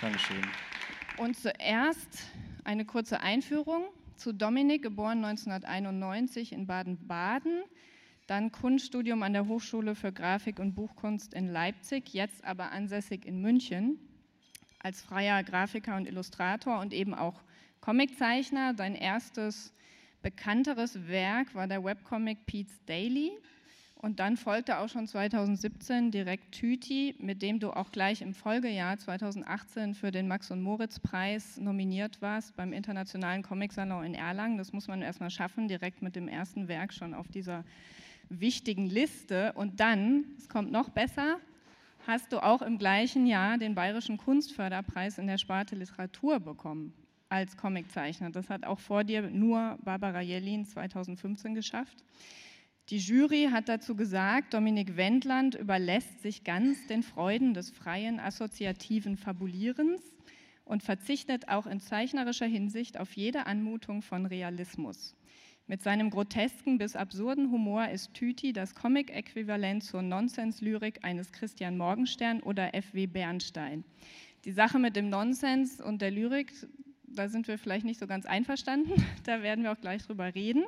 Dankeschön. Und zuerst eine kurze Einführung zu Dominik, geboren 1991 in Baden-Baden, dann Kunststudium an der Hochschule für Grafik und Buchkunst in Leipzig, jetzt aber ansässig in München, als freier Grafiker und Illustrator und eben auch Comiczeichner. Sein erstes bekannteres Werk war der Webcomic Pete's Daily. Und dann folgte auch schon 2017 direkt Tüti, mit dem du auch gleich im Folgejahr 2018 für den Max- und Moritz-Preis nominiert warst beim Internationalen Comic-Salon in Erlangen. Das muss man erstmal schaffen, direkt mit dem ersten Werk schon auf dieser wichtigen Liste. Und dann, es kommt noch besser, hast du auch im gleichen Jahr den Bayerischen Kunstförderpreis in der Sparte Literatur bekommen als Comiczeichner. Das hat auch vor dir nur Barbara Jellin 2015 geschafft. Die Jury hat dazu gesagt, Dominik Wendland überlässt sich ganz den Freuden des freien assoziativen Fabulierens und verzichtet auch in zeichnerischer Hinsicht auf jede Anmutung von Realismus. Mit seinem grotesken bis absurden Humor ist Tüti das Comic-Äquivalent zur Nonsens-Lyrik eines Christian Morgenstern oder F.W. Bernstein. Die Sache mit dem Nonsens und der Lyrik, da sind wir vielleicht nicht so ganz einverstanden, da werden wir auch gleich drüber reden.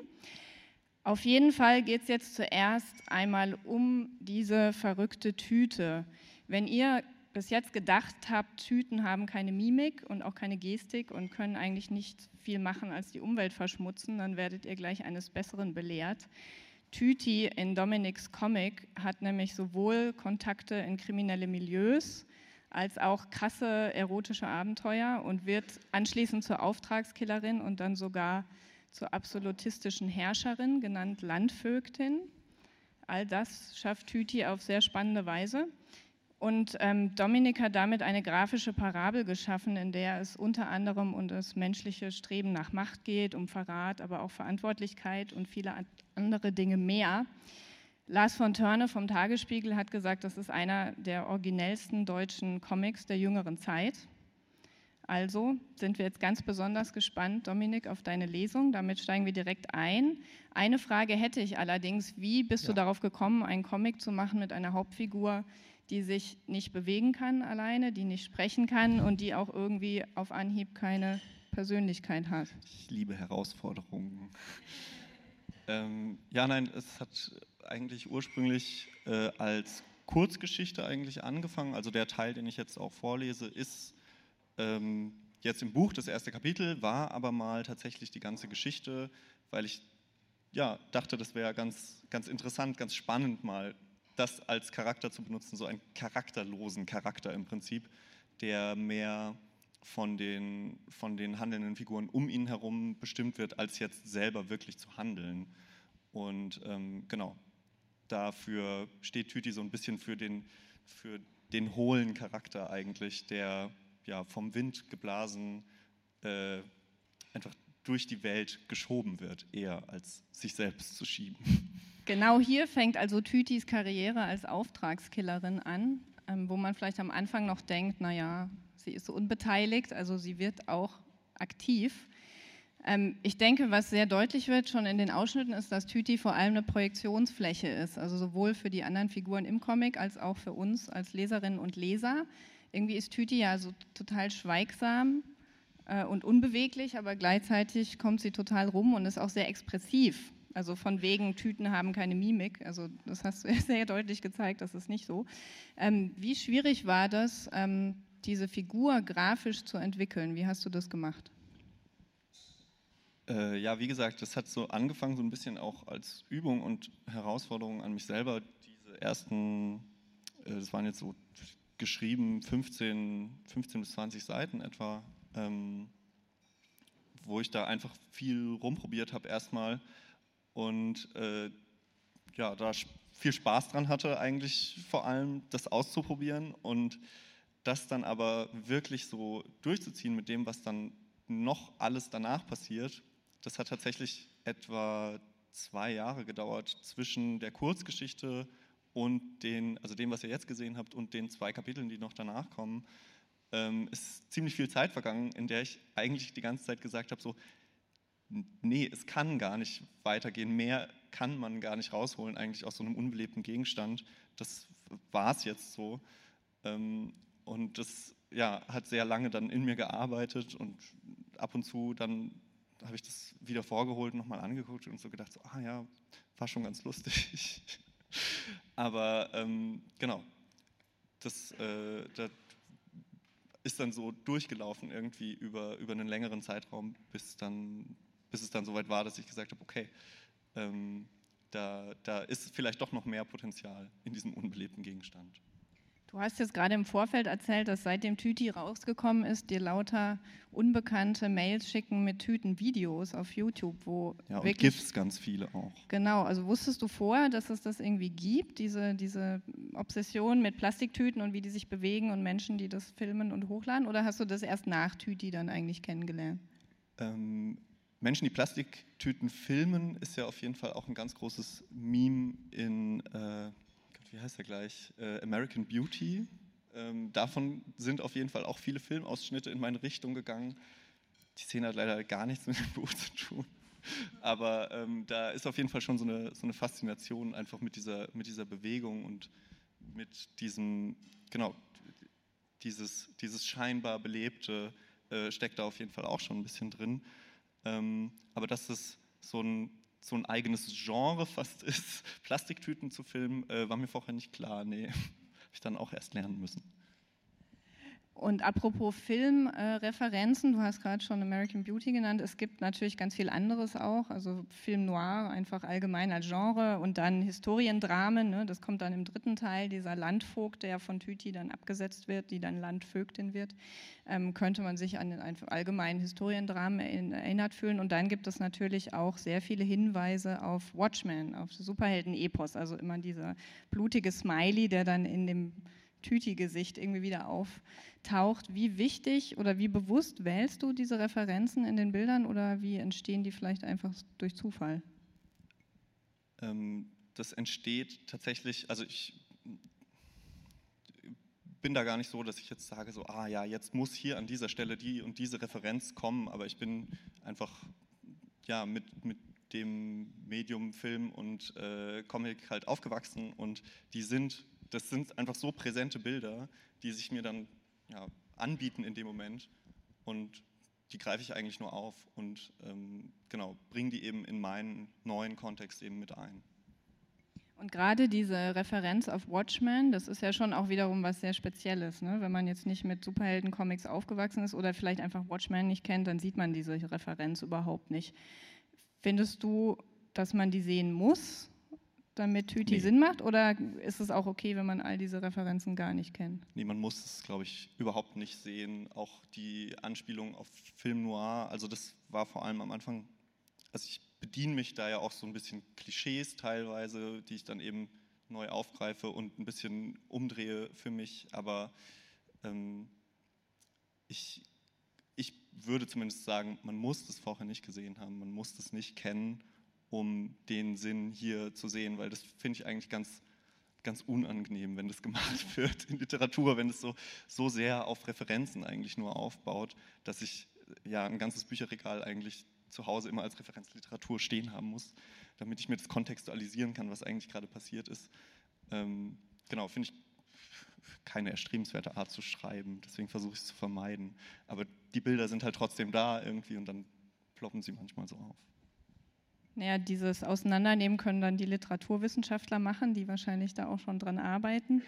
Auf jeden Fall geht es jetzt zuerst einmal um diese verrückte Tüte. Wenn ihr bis jetzt gedacht habt, Tüten haben keine Mimik und auch keine Gestik und können eigentlich nicht viel machen, als die Umwelt verschmutzen, dann werdet ihr gleich eines Besseren belehrt. Tüti in Dominics Comic hat nämlich sowohl Kontakte in kriminelle Milieus als auch krasse erotische Abenteuer und wird anschließend zur Auftragskillerin und dann sogar zur absolutistischen Herrscherin, genannt Landvögtin. All das schafft Tüti auf sehr spannende Weise. Und ähm, Dominik hat damit eine grafische Parabel geschaffen, in der es unter anderem um das menschliche Streben nach Macht geht, um Verrat, aber auch Verantwortlichkeit und viele andere Dinge mehr. Lars von Törne vom Tagesspiegel hat gesagt, das ist einer der originellsten deutschen Comics der jüngeren Zeit. Also sind wir jetzt ganz besonders gespannt, Dominik, auf deine Lesung. Damit steigen wir direkt ein. Eine Frage hätte ich allerdings. Wie bist ja. du darauf gekommen, einen Comic zu machen mit einer Hauptfigur, die sich nicht bewegen kann alleine, die nicht sprechen kann und die auch irgendwie auf Anhieb keine Persönlichkeit hat? Ich liebe Herausforderungen. ähm, ja, nein, es hat eigentlich ursprünglich äh, als Kurzgeschichte eigentlich angefangen. Also der Teil, den ich jetzt auch vorlese, ist ähm, jetzt im Buch, das erste Kapitel, war aber mal tatsächlich die ganze Geschichte, weil ich ja, dachte, das wäre ganz, ganz interessant, ganz spannend mal das als Charakter zu benutzen, so einen charakterlosen Charakter im Prinzip, der mehr von den, von den handelnden Figuren um ihn herum bestimmt wird, als jetzt selber wirklich zu handeln. Und ähm, genau, dafür steht Tüti so ein bisschen für den, für den hohlen Charakter eigentlich, der ja, vom Wind geblasen äh, einfach durch die Welt geschoben wird, eher als sich selbst zu schieben. Genau hier fängt also Tütis Karriere als Auftragskillerin an, ähm, wo man vielleicht am Anfang noch denkt, naja, sie ist so unbeteiligt, also sie wird auch aktiv. Ähm, ich denke, was sehr deutlich wird schon in den Ausschnitten, ist, dass Tüti vor allem eine Projektionsfläche ist, also sowohl für die anderen Figuren im Comic als auch für uns als Leserinnen und Leser irgendwie ist Tüti ja so total schweigsam äh, und unbeweglich, aber gleichzeitig kommt sie total rum und ist auch sehr expressiv. Also von wegen Tüten haben keine Mimik. Also das hast du sehr deutlich gezeigt, das ist nicht so. Ähm, wie schwierig war das, ähm, diese Figur grafisch zu entwickeln? Wie hast du das gemacht? Äh, ja, wie gesagt, das hat so angefangen so ein bisschen auch als Übung und Herausforderung an mich selber. Diese ersten, äh, das waren jetzt so geschrieben, 15, 15 bis 20 Seiten etwa, ähm, wo ich da einfach viel rumprobiert habe erstmal und äh, ja, da viel Spaß dran hatte eigentlich vor allem, das auszuprobieren und das dann aber wirklich so durchzuziehen mit dem, was dann noch alles danach passiert, das hat tatsächlich etwa zwei Jahre gedauert zwischen der Kurzgeschichte und den, also dem, was ihr jetzt gesehen habt, und den zwei Kapiteln, die noch danach kommen, ähm, ist ziemlich viel Zeit vergangen, in der ich eigentlich die ganze Zeit gesagt habe, so, nee, es kann gar nicht weitergehen, mehr kann man gar nicht rausholen eigentlich aus so einem unbelebten Gegenstand. Das war es jetzt so. Ähm, und das ja, hat sehr lange dann in mir gearbeitet und ab und zu dann habe ich das wieder vorgeholt, nochmal angeguckt und so gedacht, so, ah ja, war schon ganz lustig. Aber ähm, genau, das, äh, das, ist dann so durchgelaufen irgendwie über, über einen längeren Zeitraum, bis, dann, bis es dann soweit war, dass ich gesagt habe, okay, ähm, da, da ist vielleicht doch noch mehr Potenzial in diesem unbelebten Gegenstand. Du hast jetzt gerade im Vorfeld erzählt, dass seitdem Tüti rausgekommen ist, dir lauter unbekannte Mails schicken mit Tüten-Videos auf YouTube, wo ja, und wirklich, GIFs ganz viele auch. Genau, also wusstest du vorher, dass es das irgendwie gibt, diese, diese Obsession mit Plastiktüten und wie die sich bewegen und Menschen, die das filmen und hochladen, oder hast du das erst nach Tüti dann eigentlich kennengelernt? Ähm, Menschen, die Plastiktüten filmen, ist ja auf jeden Fall auch ein ganz großes Meme in äh, wie heißt er gleich, äh, American Beauty. Ähm, davon sind auf jeden Fall auch viele Filmausschnitte in meine Richtung gegangen. Die Szene hat leider gar nichts mit dem Buch zu tun. Aber ähm, da ist auf jeden Fall schon so eine, so eine Faszination einfach mit dieser, mit dieser Bewegung und mit diesem, genau, dieses, dieses scheinbar Belebte äh, steckt da auf jeden Fall auch schon ein bisschen drin. Ähm, aber dass es so ein so ein eigenes Genre fast ist, Plastiktüten zu filmen, äh, war mir vorher nicht klar. Nee, habe ich dann auch erst lernen müssen. Und apropos Filmreferenzen, äh, du hast gerade schon American Beauty genannt, es gibt natürlich ganz viel anderes auch, also Film Noir einfach allgemein als Genre und dann Historiendramen, ne, das kommt dann im dritten Teil, dieser Landvogt, der von Tüti dann abgesetzt wird, die dann Landvögtin wird, ähm, könnte man sich an den allgemeinen Historiendramen erinnert fühlen. Und dann gibt es natürlich auch sehr viele Hinweise auf Watchmen, auf Superhelden-Epos, also immer dieser blutige Smiley, der dann in dem Tüti-Gesicht irgendwie wieder auftaucht. Wie wichtig oder wie bewusst wählst du diese Referenzen in den Bildern oder wie entstehen die vielleicht einfach durch Zufall? Ähm, das entsteht tatsächlich, also ich bin da gar nicht so, dass ich jetzt sage, so, ah ja, jetzt muss hier an dieser Stelle die und diese Referenz kommen, aber ich bin einfach ja, mit, mit dem Medium Film und äh, Comic halt aufgewachsen und die sind das sind einfach so präsente Bilder, die sich mir dann ja, anbieten in dem Moment und die greife ich eigentlich nur auf und ähm, genau, bringe die eben in meinen neuen Kontext eben mit ein. Und gerade diese Referenz auf Watchmen, das ist ja schon auch wiederum was sehr Spezielles. Ne? Wenn man jetzt nicht mit Superhelden-Comics aufgewachsen ist oder vielleicht einfach Watchmen nicht kennt, dann sieht man diese Referenz überhaupt nicht. Findest du, dass man die sehen muss? Damit Tüti nee. Sinn macht? Oder ist es auch okay, wenn man all diese Referenzen gar nicht kennt? Nee, man muss es, glaube ich, überhaupt nicht sehen. Auch die Anspielung auf Film Noir, also das war vor allem am Anfang, also ich bediene mich da ja auch so ein bisschen Klischees teilweise, die ich dann eben neu aufgreife und ein bisschen umdrehe für mich. Aber ähm, ich, ich würde zumindest sagen, man muss das vorher nicht gesehen haben, man muss das nicht kennen um den Sinn hier zu sehen, weil das finde ich eigentlich ganz, ganz unangenehm, wenn das gemacht wird in Literatur, wenn es so, so sehr auf Referenzen eigentlich nur aufbaut, dass ich ja ein ganzes Bücherregal eigentlich zu Hause immer als Referenzliteratur stehen haben muss, damit ich mir das kontextualisieren kann, was eigentlich gerade passiert ist. Ähm, genau, finde ich keine erstrebenswerte Art zu schreiben, deswegen versuche ich es zu vermeiden. Aber die Bilder sind halt trotzdem da irgendwie und dann ploppen sie manchmal so auf. Naja, dieses Auseinandernehmen können dann die Literaturwissenschaftler machen, die wahrscheinlich da auch schon dran arbeiten.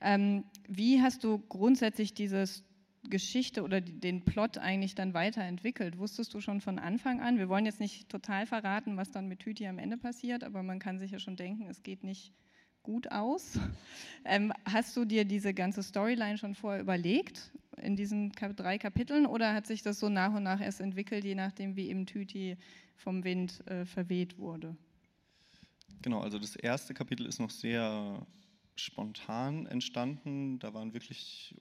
Ähm, wie hast du grundsätzlich dieses Geschichte oder den Plot eigentlich dann weiterentwickelt? Wusstest du schon von Anfang an? Wir wollen jetzt nicht total verraten, was dann mit Tüti am Ende passiert, aber man kann sich ja schon denken, es geht nicht gut aus. Ähm, hast du dir diese ganze Storyline schon vorher überlegt in diesen drei Kapiteln oder hat sich das so nach und nach erst entwickelt, je nachdem, wie eben Tüti vom Wind äh, verweht wurde? Genau, also das erste Kapitel ist noch sehr spontan entstanden. Da waren wirklich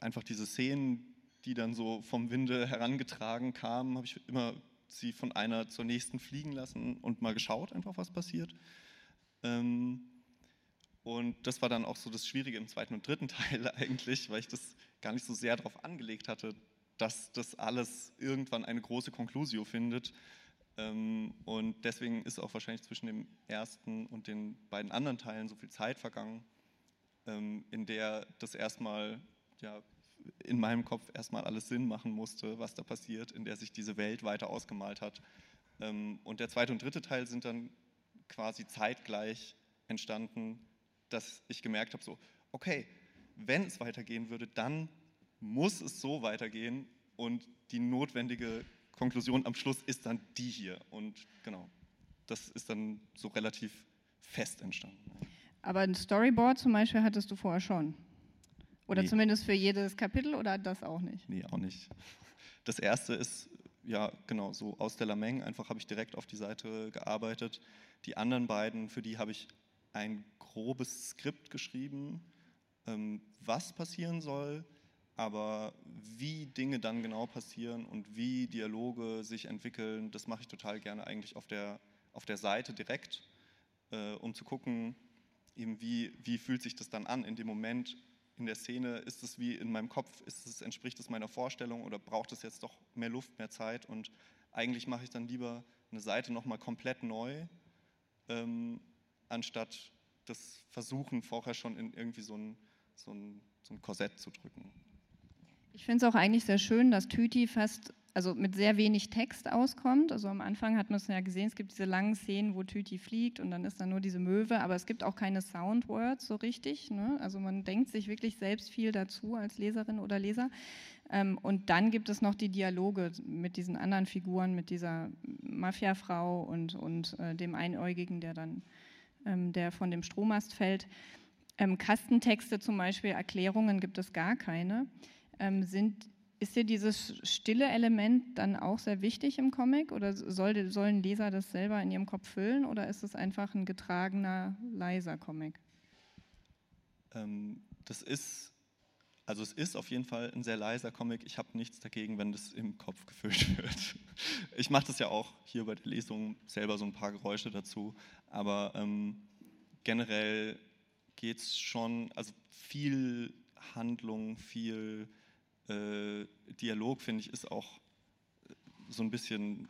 einfach diese Szenen, die dann so vom Winde herangetragen kamen, habe ich immer sie von einer zur nächsten fliegen lassen und mal geschaut, einfach was passiert. Ähm, und das war dann auch so das Schwierige im zweiten und dritten Teil eigentlich, weil ich das gar nicht so sehr darauf angelegt hatte, dass das alles irgendwann eine große Conclusio findet. Ähm, und deswegen ist auch wahrscheinlich zwischen dem ersten und den beiden anderen Teilen so viel Zeit vergangen, ähm, in der das erstmal ja, in meinem Kopf erstmal alles Sinn machen musste, was da passiert, in der sich diese Welt weiter ausgemalt hat. Ähm, und der zweite und dritte Teil sind dann quasi zeitgleich entstanden, dass ich gemerkt habe, so, okay, wenn es weitergehen würde, dann muss es so weitergehen und die notwendige Konklusion am Schluss ist dann die hier. Und genau, das ist dann so relativ fest entstanden. Aber ein Storyboard zum Beispiel hattest du vorher schon. Oder nee. zumindest für jedes Kapitel oder das auch nicht? Nee, auch nicht. Das erste ist, ja, genau, so aus der Lameng, einfach habe ich direkt auf die Seite gearbeitet. Die anderen beiden, für die habe ich ein grobes Skript geschrieben, was passieren soll, aber wie Dinge dann genau passieren und wie Dialoge sich entwickeln, das mache ich total gerne eigentlich auf der, auf der Seite direkt, äh, um zu gucken, eben wie, wie fühlt sich das dann an in dem Moment, in der Szene, ist es wie in meinem Kopf, ist es, entspricht es meiner Vorstellung oder braucht es jetzt doch mehr Luft, mehr Zeit und eigentlich mache ich dann lieber eine Seite nochmal komplett neu, ähm, anstatt das Versuchen vorher schon in irgendwie so ein, so ein, so ein Korsett zu drücken. Ich finde es auch eigentlich sehr schön, dass Tüti fast also mit sehr wenig Text auskommt. Also am Anfang hat man es ja gesehen, es gibt diese langen Szenen, wo Tüti fliegt und dann ist da nur diese Möwe, aber es gibt auch keine Soundwords so richtig. Ne? Also man denkt sich wirklich selbst viel dazu als Leserin oder Leser. Ähm, und dann gibt es noch die Dialoge mit diesen anderen Figuren, mit dieser Mafiafrau und, und äh, dem Einäugigen, der dann ähm, der von dem Strommast fällt. Ähm, Kastentexte zum Beispiel, Erklärungen gibt es gar keine ähm, sind, ist dir dieses stille Element dann auch sehr wichtig im Comic oder soll, sollen Leser das selber in ihrem Kopf füllen oder ist es einfach ein getragener, leiser Comic? Ähm, das ist, also es ist auf jeden Fall ein sehr leiser Comic. Ich habe nichts dagegen, wenn das im Kopf gefüllt wird. Ich mache das ja auch hier bei der Lesung selber so ein paar Geräusche dazu, aber ähm, generell geht es schon, also viel Handlung, viel äh, Dialog, finde ich, ist auch äh, so ein bisschen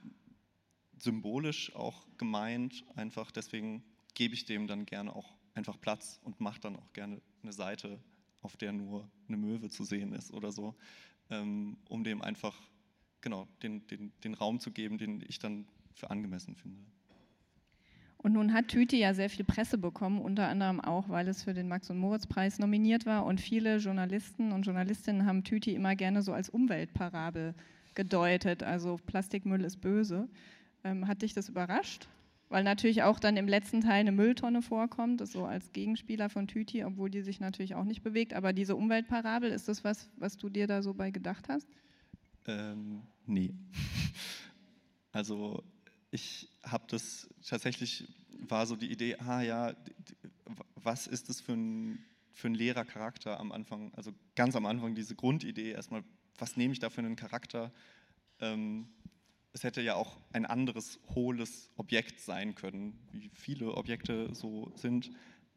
symbolisch auch gemeint. Einfach deswegen gebe ich dem dann gerne auch einfach Platz und mache dann auch gerne eine Seite, auf der nur eine Möwe zu sehen ist oder so, ähm, um dem einfach genau den, den, den Raum zu geben, den ich dann für angemessen finde. Und nun hat Tüte ja sehr viel Presse bekommen, unter anderem auch, weil es für den Max- und Moritz-Preis nominiert war. Und viele Journalisten und Journalistinnen haben Tüte immer gerne so als Umweltparabel gedeutet. Also Plastikmüll ist böse. Ähm, hat dich das überrascht? Weil natürlich auch dann im letzten Teil eine Mülltonne vorkommt, so als Gegenspieler von Tüti, obwohl die sich natürlich auch nicht bewegt. Aber diese Umweltparabel, ist das was, was du dir da so bei gedacht hast? Ähm, nee. Also ich habe das tatsächlich, war so die Idee, ah ja, was ist das für ein, für ein Lehrercharakter am Anfang, also ganz am Anfang diese Grundidee erstmal, was nehme ich da für einen Charakter? Ähm, es hätte ja auch ein anderes hohles Objekt sein können, wie viele Objekte so sind,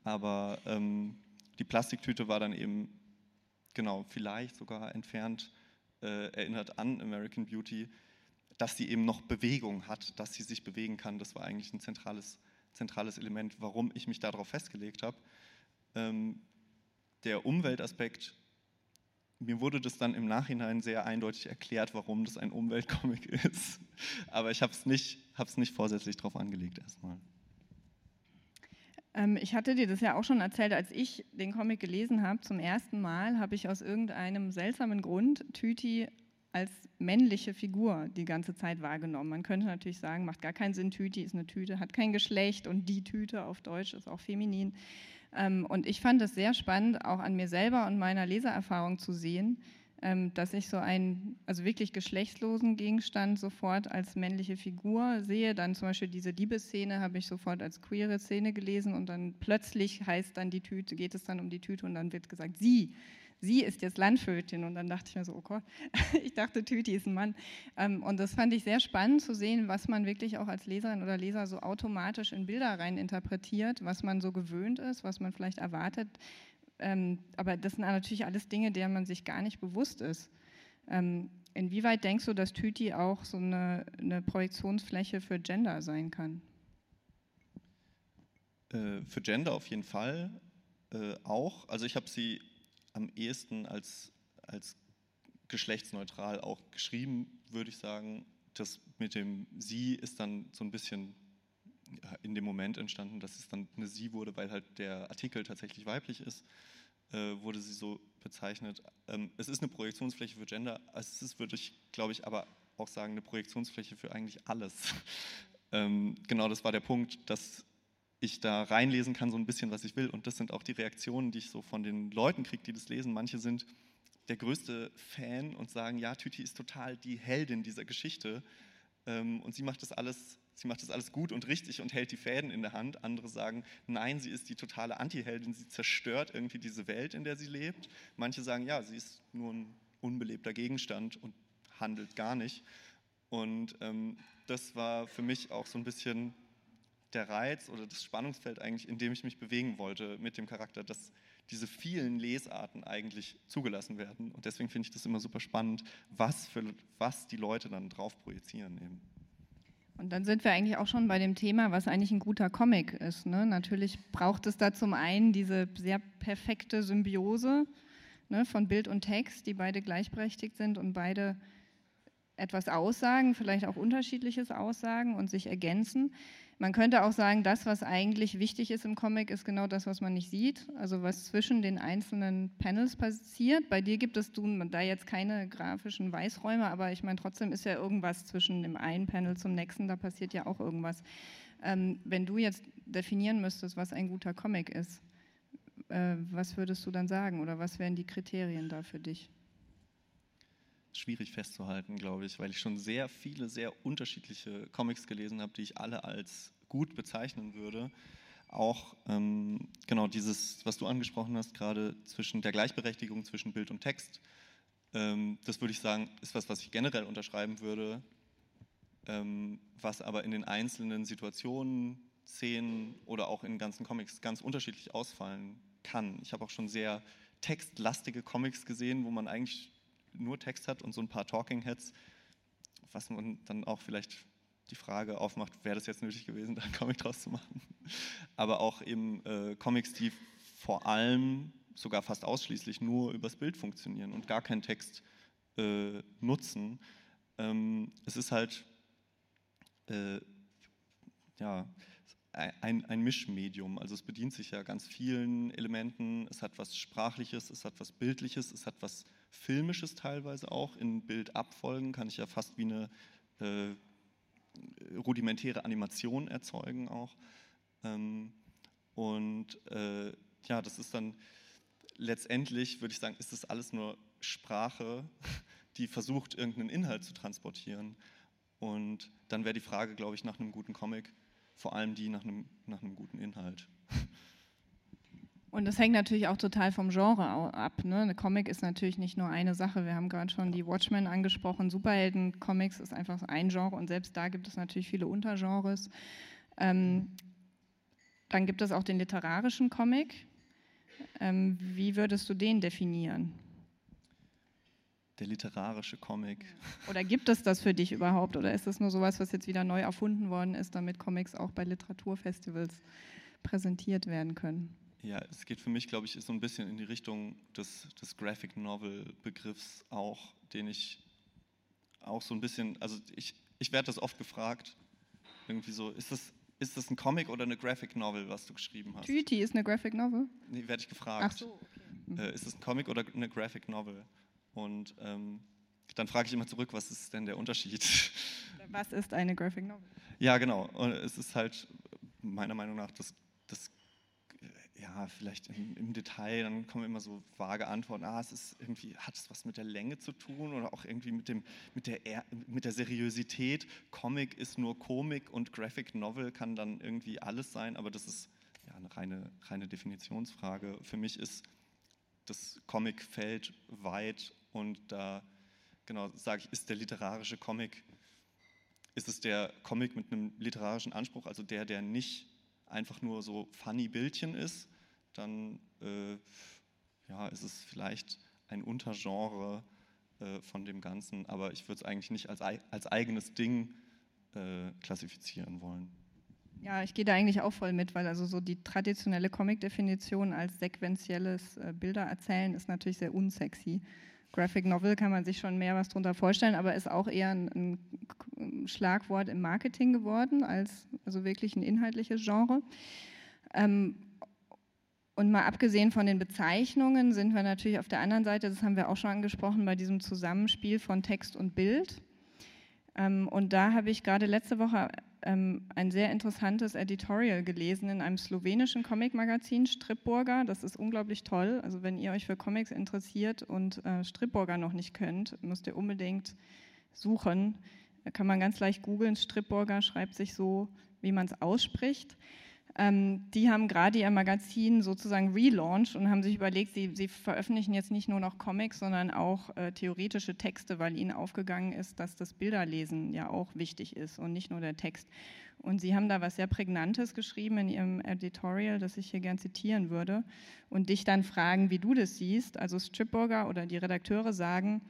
aber ähm, die Plastiktüte war dann eben, genau, vielleicht sogar entfernt äh, erinnert an American Beauty, dass sie eben noch Bewegung hat, dass sie sich bewegen kann. Das war eigentlich ein zentrales, zentrales Element, warum ich mich darauf festgelegt habe. Ähm, der Umweltaspekt, mir wurde das dann im Nachhinein sehr eindeutig erklärt, warum das ein Umweltcomic ist. Aber ich habe es nicht, nicht vorsätzlich darauf angelegt erstmal. Ähm, ich hatte dir das ja auch schon erzählt, als ich den Comic gelesen habe. Zum ersten Mal habe ich aus irgendeinem seltsamen Grund Tüti als männliche Figur die ganze Zeit wahrgenommen. Man könnte natürlich sagen, macht gar keinen Sinn, Tüti ist eine Tüte, hat kein Geschlecht und die Tüte auf Deutsch ist auch feminin. Ähm, und ich fand es sehr spannend, auch an mir selber und meiner Lesererfahrung zu sehen, ähm, dass ich so einen, also wirklich geschlechtslosen Gegenstand sofort als männliche Figur sehe. Dann zum Beispiel diese Liebesszene habe ich sofort als queere Szene gelesen und dann plötzlich heißt dann die Tüte, geht es dann um die Tüte und dann wird gesagt, sie sie ist jetzt Landvögtin. Und dann dachte ich mir so, oh Gott, ich dachte, Tüti ist ein Mann. Ähm, und das fand ich sehr spannend zu sehen, was man wirklich auch als Leserin oder Leser so automatisch in Bilder rein interpretiert, was man so gewöhnt ist, was man vielleicht erwartet. Ähm, aber das sind natürlich alles Dinge, deren man sich gar nicht bewusst ist. Ähm, inwieweit denkst du, dass Tüti auch so eine, eine Projektionsfläche für Gender sein kann? Äh, für Gender auf jeden Fall äh, auch. Also ich habe sie am ehesten als, als geschlechtsneutral auch geschrieben, würde ich sagen. Das mit dem Sie ist dann so ein bisschen in dem Moment entstanden, dass es dann eine Sie wurde, weil halt der Artikel tatsächlich weiblich ist, äh, wurde sie so bezeichnet. Ähm, es ist eine Projektionsfläche für Gender, es ist, würde ich, glaube ich, aber auch sagen, eine Projektionsfläche für eigentlich alles. ähm, genau das war der Punkt, dass ich da reinlesen kann, so ein bisschen, was ich will. Und das sind auch die Reaktionen, die ich so von den Leuten kriege, die das lesen. Manche sind der größte Fan und sagen, ja, Tüti ist total die Heldin dieser Geschichte. Ähm, und sie macht das alles, sie macht das alles gut und richtig und hält die Fäden in der Hand. Andere sagen, nein, sie ist die totale Anti-Heldin, sie zerstört irgendwie diese Welt, in der sie lebt. Manche sagen, ja, sie ist nur ein unbelebter Gegenstand und handelt gar nicht. Und ähm, das war für mich auch so ein bisschen der Reiz oder das Spannungsfeld eigentlich, in dem ich mich bewegen wollte mit dem Charakter, dass diese vielen Lesarten eigentlich zugelassen werden. Und deswegen finde ich das immer super spannend, was, für, was die Leute dann drauf projizieren eben. Und dann sind wir eigentlich auch schon bei dem Thema, was eigentlich ein guter Comic ist. Ne? Natürlich braucht es da zum einen diese sehr perfekte Symbiose ne, von Bild und Text, die beide gleichberechtigt sind und beide etwas aussagen, vielleicht auch unterschiedliches aussagen und sich ergänzen. Man könnte auch sagen, das, was eigentlich wichtig ist im Comic, ist genau das, was man nicht sieht, also was zwischen den einzelnen Panels passiert. Bei dir gibt es da jetzt keine grafischen Weißräume, aber ich meine, trotzdem ist ja irgendwas zwischen dem einen Panel zum nächsten, da passiert ja auch irgendwas. Ähm, wenn du jetzt definieren müsstest, was ein guter Comic ist, äh, was würdest du dann sagen oder was wären die Kriterien da für dich? Schwierig festzuhalten, glaube ich, weil ich schon sehr viele, sehr unterschiedliche Comics gelesen habe, die ich alle als gut bezeichnen würde. Auch ähm, genau dieses, was du angesprochen hast, gerade zwischen der Gleichberechtigung zwischen Bild und Text, ähm, das würde ich sagen, ist was, was ich generell unterschreiben würde, ähm, was aber in den einzelnen Situationen, Szenen oder auch in ganzen Comics ganz unterschiedlich ausfallen kann. Ich habe auch schon sehr textlastige Comics gesehen, wo man eigentlich nur Text hat und so ein paar Talking Heads, was man dann auch vielleicht die Frage aufmacht, wäre das jetzt nötig gewesen, da einen Comic draus zu machen. Aber auch eben äh, Comics, die vor allem, sogar fast ausschließlich nur übers Bild funktionieren und gar keinen Text äh, nutzen. Ähm, es ist halt äh, ja, ein, ein Mischmedium. Also es bedient sich ja ganz vielen Elementen. Es hat was Sprachliches, es hat was Bildliches, es hat was Filmisches teilweise auch. In Bildabfolgen kann ich ja fast wie eine äh, rudimentäre Animation erzeugen auch. Ähm, und äh, ja, das ist dann letztendlich, würde ich sagen, ist das alles nur Sprache, die versucht, irgendeinen Inhalt zu transportieren. Und dann wäre die Frage, glaube ich, nach einem guten Comic, vor allem die nach einem, nach einem guten Inhalt. Und das hängt natürlich auch total vom Genre ab. Ne? Eine Comic ist natürlich nicht nur eine Sache. Wir haben gerade schon die Watchmen angesprochen. Superhelden-Comics ist einfach ein Genre und selbst da gibt es natürlich viele Untergenres. Ähm, dann gibt es auch den literarischen Comic. Ähm, wie würdest du den definieren? Der literarische Comic. Oder gibt es das für dich überhaupt? Oder ist das nur sowas, was jetzt wieder neu erfunden worden ist, damit Comics auch bei Literaturfestivals präsentiert werden können? Ja, es geht für mich, glaube ich, so ein bisschen in die Richtung des, des Graphic Novel Begriffs auch, den ich auch so ein bisschen, also ich, ich werde das oft gefragt, irgendwie so, ist das, ist das ein Comic oder eine Graphic Novel, was du geschrieben hast? Tüti ist eine Graphic Novel? Nee, werde ich gefragt. Ach so, okay. Äh, ist das ein Comic oder eine Graphic Novel? Und ähm, dann frage ich immer zurück, was ist denn der Unterschied? Was ist eine Graphic Novel? Ja, genau. Und es ist halt meiner Meinung nach das vielleicht im, im, Detail, dann kommen immer so vage Antworten, ah, es ist irgendwie, hat es was mit der Länge zu tun oder auch irgendwie mit, dem, mit, der, mit der Seriosität. Comic ist nur Komik und Graphic Novel kann dann irgendwie alles sein, aber das ist ja eine reine, reine Definitionsfrage. Für mich ist das Comicfeld weit und da, genau, sage ich, ist der literarische Comic, ist es der Comic mit einem literarischen Anspruch, also der, der nicht einfach nur so funny Bildchen ist, dann äh, ja, ist es vielleicht ein Untergenre äh, von dem Ganzen, aber ich würde es eigentlich nicht als, als eigenes Ding äh, klassifizieren wollen. Ja, ich gehe da eigentlich auch voll mit, weil also so die traditionelle Comic-Definition als sequenzielles äh, Bildererzählen ist natürlich sehr unsexy. Graphic Novel kann man sich schon mehr was darunter vorstellen, aber ist auch eher ein, ein Schlagwort im Marketing geworden, als also wirklich ein inhaltliches Genre. Ähm, und mal abgesehen von den Bezeichnungen sind wir natürlich auf der anderen Seite, das haben wir auch schon angesprochen, bei diesem Zusammenspiel von Text und Bild. Ähm, und da habe ich gerade letzte Woche ähm, ein sehr interessantes Editorial gelesen in einem slowenischen Comic-Magazin, Stripburger. Das ist unglaublich toll. Also wenn ihr euch für Comics interessiert und äh, Stripburger noch nicht könnt, müsst ihr unbedingt suchen. Da kann man ganz leicht googeln. Stripburger schreibt sich so, wie man es ausspricht. Ähm, die haben gerade ihr Magazin sozusagen relaunched und haben sich überlegt, sie, sie veröffentlichen jetzt nicht nur noch Comics, sondern auch äh, theoretische Texte, weil ihnen aufgegangen ist, dass das Bilderlesen ja auch wichtig ist und nicht nur der Text. Und sie haben da was sehr Prägnantes geschrieben in ihrem Editorial, das ich hier gern zitieren würde und dich dann fragen, wie du das siehst. Also Stripburger oder die Redakteure sagen,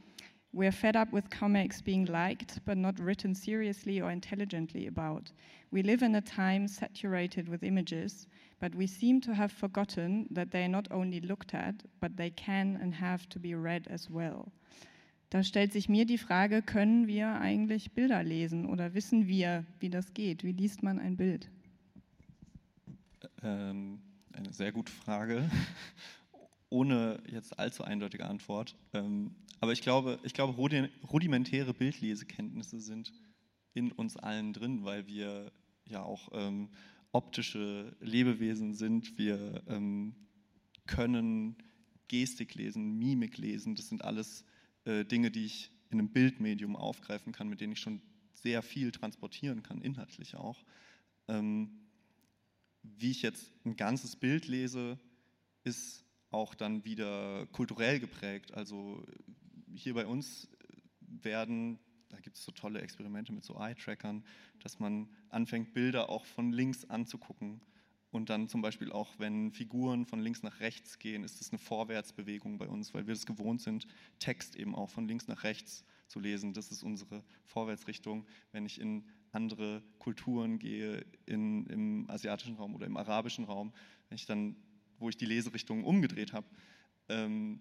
We're fed up with comics being liked but not written seriously or intelligently about. We live in a time saturated with images, but we seem to have forgotten that they are not only looked at, but they can and have to be read as well. Da stellt sich mir die Frage, können wir eigentlich Bilder lesen oder wissen wir, wie das geht? Wie liest man ein Bild? Ähm, eine sehr gute Frage, ohne jetzt allzu eindeutige Antwort. Ähm, aber ich glaube, ich glaube, rudimentäre Bildlesekenntnisse sind in uns allen drin, weil wir ja auch ähm, optische Lebewesen sind. Wir ähm, können Gestik lesen, Mimik lesen. Das sind alles äh, Dinge, die ich in einem Bildmedium aufgreifen kann, mit denen ich schon sehr viel transportieren kann, inhaltlich auch. Ähm, wie ich jetzt ein ganzes Bild lese, ist auch dann wieder kulturell geprägt. Also hier bei uns werden da gibt es so tolle Experimente mit so Eye-Trackern, dass man anfängt, Bilder auch von links anzugucken. Und dann zum Beispiel auch, wenn Figuren von links nach rechts gehen, ist es eine Vorwärtsbewegung bei uns, weil wir es gewohnt sind, Text eben auch von links nach rechts zu lesen. Das ist unsere Vorwärtsrichtung. Wenn ich in andere Kulturen gehe, in, im asiatischen Raum oder im arabischen Raum, wenn ich dann, wo ich die Leserichtung umgedreht habe, ähm,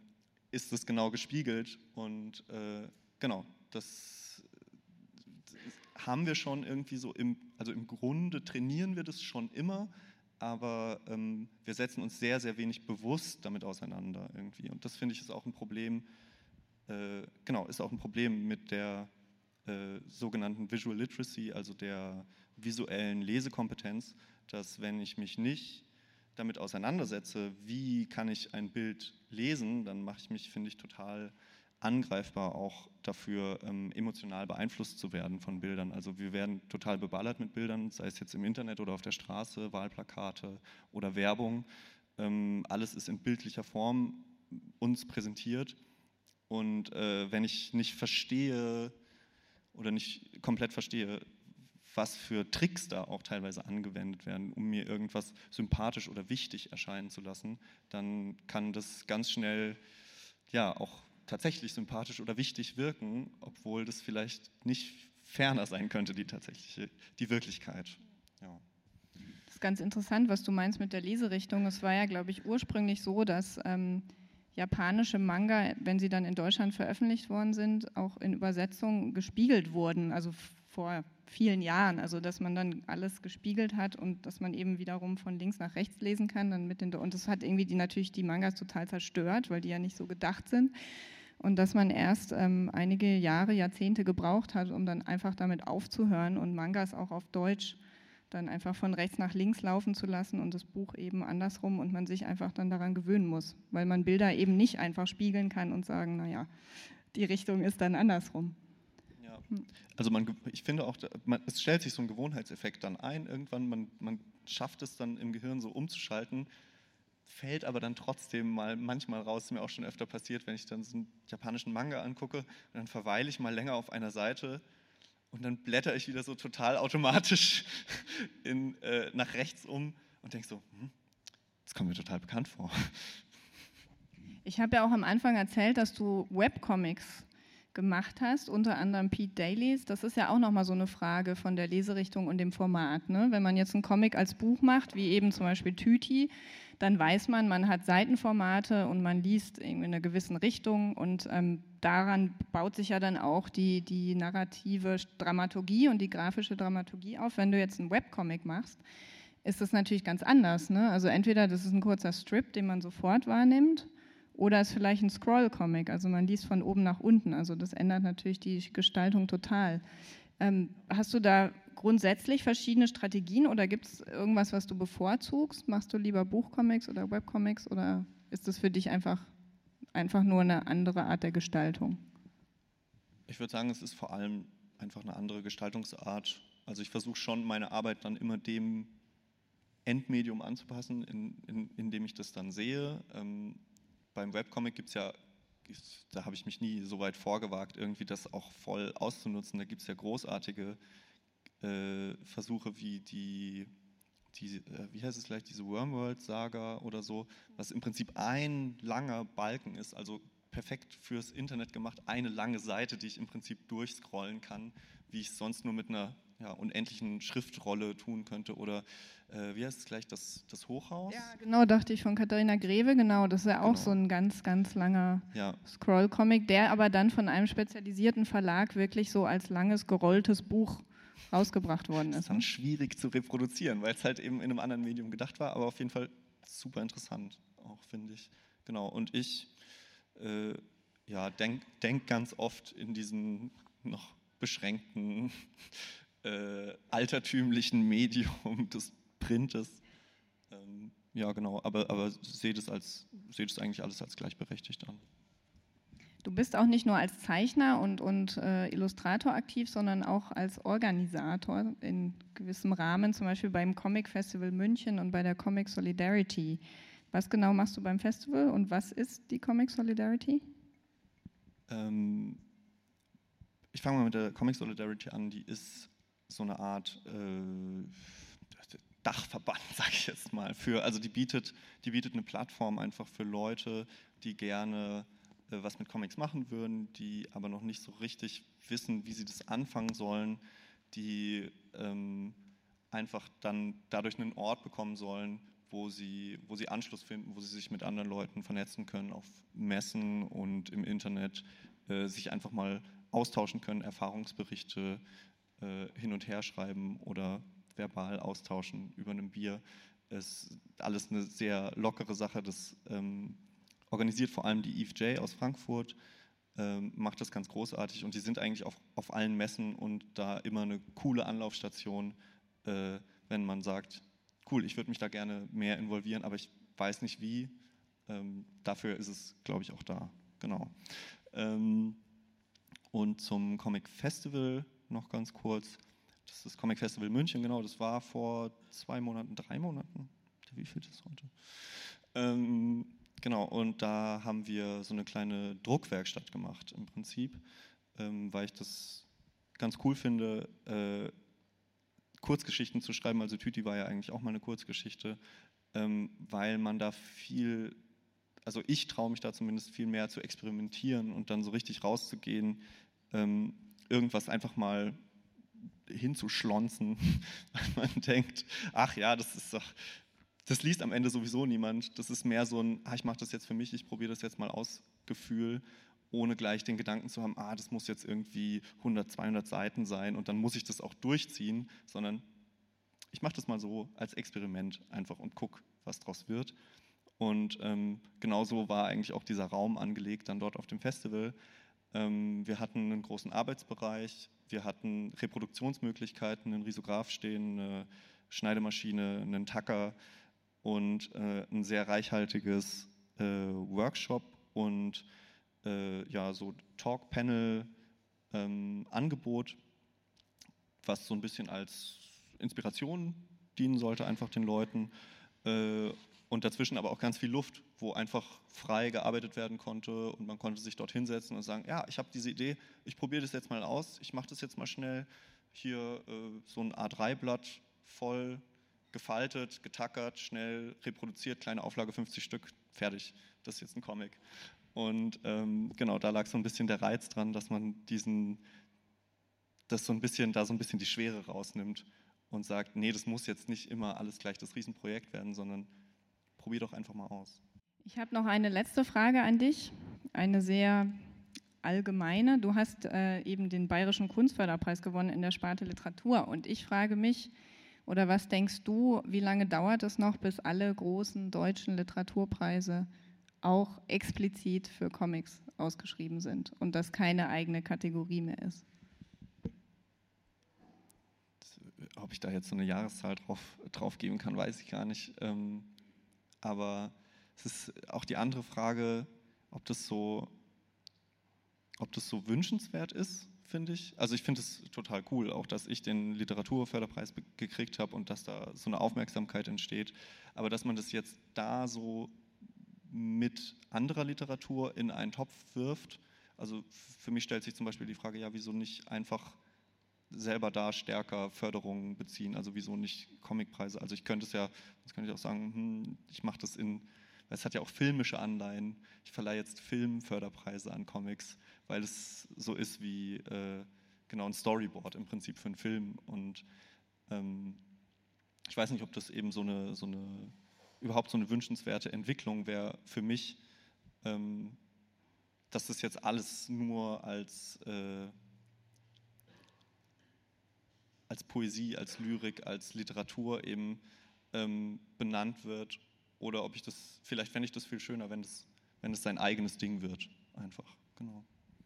ist das genau gespiegelt. Und äh, genau, das haben wir schon irgendwie so im, also im Grunde trainieren wir das schon immer, aber ähm, wir setzen uns sehr, sehr wenig bewusst damit auseinander irgendwie. Und das finde ich ist auch ein Problem, äh, genau, ist auch ein Problem mit der äh, sogenannten Visual Literacy, also der visuellen Lesekompetenz, dass wenn ich mich nicht damit auseinandersetze, wie kann ich ein Bild lesen, dann mache ich mich, finde ich, total angreifbar auch dafür, ähm, emotional beeinflusst zu werden von Bildern. Also wir werden total beballert mit Bildern, sei es jetzt im Internet oder auf der Straße, Wahlplakate oder Werbung. Ähm, alles ist in bildlicher Form uns präsentiert. Und äh, wenn ich nicht verstehe oder nicht komplett verstehe, was für Tricks da auch teilweise angewendet werden, um mir irgendwas sympathisch oder wichtig erscheinen zu lassen, dann kann das ganz schnell ja auch tatsächlich sympathisch oder wichtig wirken, obwohl das vielleicht nicht ferner sein könnte, die tatsächliche, die Wirklichkeit. Ja. Das ist ganz interessant, was du meinst mit der Leserichtung. Es war ja, glaube ich, ursprünglich so, dass ähm, japanische Manga, wenn sie dann in Deutschland veröffentlicht worden sind, auch in Übersetzung gespiegelt wurden, also vor vielen Jahren, also dass man dann alles gespiegelt hat und dass man eben wiederum von links nach rechts lesen kann, dann mit den und das hat irgendwie die natürlich die Mangas total zerstört, weil die ja nicht so gedacht sind und dass man erst ähm, einige Jahre, Jahrzehnte gebraucht hat, um dann einfach damit aufzuhören und Mangas auch auf Deutsch dann einfach von rechts nach links laufen zu lassen und das Buch eben andersrum und man sich einfach dann daran gewöhnen muss, weil man Bilder eben nicht einfach spiegeln kann und sagen, naja, die Richtung ist dann andersrum. Ja, also man, ich finde auch, man, es stellt sich so ein Gewohnheitseffekt dann ein, irgendwann, man, man schafft es dann im Gehirn so umzuschalten, fällt aber dann trotzdem mal manchmal raus, ist mir auch schon öfter passiert, wenn ich dann so einen japanischen Manga angucke und dann verweile ich mal länger auf einer Seite und dann blätter ich wieder so total automatisch in, äh, nach rechts um und denke so, hm, das kommt mir total bekannt vor. Ich habe ja auch am Anfang erzählt, dass du Webcomics gemacht hast, unter anderem Pete Dailies. Das ist ja auch nochmal so eine Frage von der Leserichtung und dem Format. Ne? Wenn man jetzt einen Comic als Buch macht, wie eben zum Beispiel Tüti, dann weiß man, man hat Seitenformate und man liest in einer gewissen Richtung und ähm, daran baut sich ja dann auch die, die narrative Dramaturgie und die grafische Dramaturgie auf. Wenn du jetzt einen Webcomic machst, ist das natürlich ganz anders. Ne? Also entweder das ist ein kurzer Strip, den man sofort wahrnimmt, oder ist vielleicht ein Scroll-Comic, also man liest von oben nach unten. Also das ändert natürlich die Gestaltung total. Ähm, hast du da grundsätzlich verschiedene Strategien oder gibt es irgendwas, was du bevorzugst? Machst du lieber Buchcomics oder Webcomics oder ist das für dich einfach, einfach nur eine andere Art der Gestaltung? Ich würde sagen, es ist vor allem einfach eine andere Gestaltungsart. Also ich versuche schon meine Arbeit dann immer dem Endmedium anzupassen, in, in, in dem ich das dann sehe. Ähm, beim Webcomic gibt es ja, da habe ich mich nie so weit vorgewagt, irgendwie das auch voll auszunutzen. Da gibt es ja großartige äh, Versuche wie die, die äh, wie heißt es vielleicht, diese Wormworld-Saga oder so, was im Prinzip ein langer Balken ist, also perfekt fürs Internet gemacht, eine lange Seite, die ich im Prinzip durchscrollen kann, wie ich es sonst nur mit einer ja, unendlichen Schriftrolle tun könnte. Oder äh, wie heißt es gleich, das, das Hochhaus? Ja, genau, dachte ich von Katharina Greve, genau. Das ist ja auch genau. so ein ganz, ganz langer ja. Scroll-Comic, der aber dann von einem spezialisierten Verlag wirklich so als langes, gerolltes Buch rausgebracht worden ist. Das ist dann schwierig zu reproduzieren, weil es halt eben in einem anderen Medium gedacht war, aber auf jeden Fall super interessant, auch finde ich. Genau, und ich äh, ja, denke denk ganz oft in diesen noch beschränkten äh, altertümlichen Medium des Printes. Ähm, ja, genau, aber, aber seht es, als, seht es eigentlich alles als gleichberechtigt an. Du bist auch nicht nur als Zeichner und, und äh, Illustrator aktiv, sondern auch als Organisator in gewissem Rahmen, zum Beispiel beim Comic Festival München und bei der Comic Solidarity. Was genau machst du beim Festival und was ist die Comic Solidarity? Ähm, ich fange mal mit der Comic Solidarity an. Die ist so eine Art äh, Dachverband, sage ich jetzt mal. Für, also die bietet, die bietet eine Plattform einfach für Leute, die gerne äh, was mit Comics machen würden, die aber noch nicht so richtig wissen, wie sie das anfangen sollen, die ähm, einfach dann dadurch einen Ort bekommen sollen, wo sie, wo sie Anschluss finden, wo sie sich mit anderen Leuten vernetzen können auf Messen und im Internet, äh, sich einfach mal austauschen können, Erfahrungsberichte äh, hin und her schreiben oder verbal austauschen über ein Bier. Ist alles eine sehr lockere Sache. Das ähm, organisiert vor allem die EFJ aus Frankfurt, ähm, macht das ganz großartig und die sind eigentlich auf, auf allen Messen und da immer eine coole Anlaufstation, äh, wenn man sagt, cool, ich würde mich da gerne mehr involvieren, aber ich weiß nicht wie. Ähm, dafür ist es, glaube ich, auch da. Genau. Ähm, und zum Comic Festival noch ganz kurz. Das ist das Comic Festival München, genau. Das war vor zwei Monaten, drei Monaten. Wie viel ist heute? Ähm, genau, und da haben wir so eine kleine Druckwerkstatt gemacht im Prinzip, ähm, weil ich das ganz cool finde, äh, Kurzgeschichten zu schreiben. Also Tüti war ja eigentlich auch mal eine Kurzgeschichte, ähm, weil man da viel, also ich traue mich da zumindest viel mehr zu experimentieren und dann so richtig rauszugehen, ähm, irgendwas einfach mal hinzuschlonzen, weil man denkt, ach ja, das ist doch, das liest am Ende sowieso niemand. Das ist mehr so ein, ah, ich mache das jetzt für mich, ich probiere das jetzt mal aus Gefühl, ohne gleich den Gedanken zu haben, ah, das muss jetzt irgendwie 100, 200 Seiten sein und dann muss ich das auch durchziehen, sondern ich mache das mal so als Experiment einfach und gucke, was draus wird. Und ähm, genauso war eigentlich auch dieser Raum angelegt dann dort auf dem Festival. Ähm, wir hatten einen großen Arbeitsbereich, wir hatten Reproduktionsmöglichkeiten, einen Risograph stehen, eine Schneidemaschine, einen Tacker und äh, ein sehr reichhaltiges äh, Workshop und äh, ja, so Talk-Panel-Angebot, ähm, was so ein bisschen als Inspiration dienen sollte, einfach den Leuten. Und dazwischen aber auch ganz viel Luft, wo einfach frei gearbeitet werden konnte und man konnte sich dort hinsetzen und sagen, ja, ich habe diese Idee, ich probiere das jetzt mal aus, ich mache das jetzt mal schnell. Hier äh, so ein A3-Blatt voll gefaltet, getackert, schnell reproduziert, kleine Auflage 50 Stück, fertig. Das ist jetzt ein Comic. Und ähm, genau, da lag so ein bisschen der Reiz dran, dass man diesen, das so ein bisschen, da so ein bisschen die Schwere rausnimmt und sagt, nee, das muss jetzt nicht immer alles gleich das Riesenprojekt werden, sondern probier doch einfach mal aus. Ich habe noch eine letzte Frage an dich, eine sehr allgemeine. Du hast äh, eben den Bayerischen Kunstförderpreis gewonnen in der Sparte Literatur und ich frage mich, oder was denkst du, wie lange dauert es noch, bis alle großen deutschen Literaturpreise auch explizit für Comics ausgeschrieben sind und das keine eigene Kategorie mehr ist? Ob ich da jetzt so eine Jahreszahl drauf, drauf geben kann, weiß ich gar nicht. Ähm, aber es ist auch die andere Frage, ob das so, ob das so wünschenswert ist finde ich. Also ich finde es total cool, auch dass ich den Literaturförderpreis gekriegt habe und dass da so eine Aufmerksamkeit entsteht. Aber dass man das jetzt da so mit anderer Literatur in einen Topf wirft, also für mich stellt sich zum Beispiel die Frage, ja, wieso nicht einfach selber da stärker Förderungen beziehen, also wieso nicht Comicpreise? Also ich könnte es ja, das könnte ich auch sagen, hm, ich mache das in, es hat ja auch filmische Anleihen. Ich verleihe jetzt Filmförderpreise an Comics weil es so ist wie äh, genau ein Storyboard im Prinzip für einen Film. Und ähm, ich weiß nicht, ob das eben so eine, so eine überhaupt so eine wünschenswerte Entwicklung wäre für mich, ähm, dass das jetzt alles nur als, äh, als Poesie, als Lyrik, als Literatur eben ähm, benannt wird. Oder ob ich das, vielleicht fände ich das viel schöner, wenn es, wenn sein eigenes Ding wird. Einfach, genau.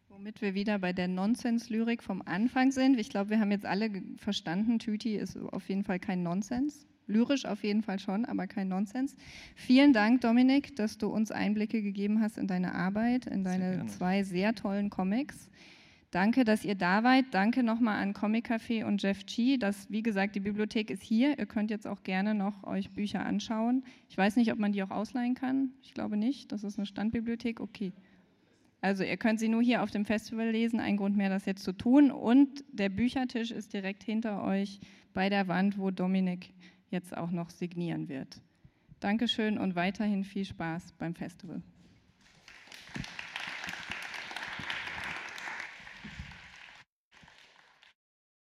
Womit wir wieder bei der Nonsens-Lyrik vom Anfang sind. Ich glaube, wir haben jetzt alle verstanden, Tüti ist auf jeden Fall kein Nonsens. Lyrisch auf jeden Fall schon, aber kein Nonsens. Vielen Dank, Dominik, dass du uns Einblicke gegeben hast in deine Arbeit, in deine sehr zwei sehr tollen Comics. Danke, dass ihr da wart. Danke nochmal an Comic Café und Jeff G. Das, wie gesagt, die Bibliothek ist hier. Ihr könnt jetzt auch gerne noch euch Bücher anschauen. Ich weiß nicht, ob man die auch ausleihen kann. Ich glaube nicht. Das ist eine Standbibliothek. Okay. Also ihr könnt sie nur hier auf dem Festival lesen, ein Grund mehr, das jetzt zu tun. Und der Büchertisch ist direkt hinter euch bei der Wand, wo Dominik jetzt auch noch signieren wird. Dankeschön und weiterhin viel Spaß beim Festival.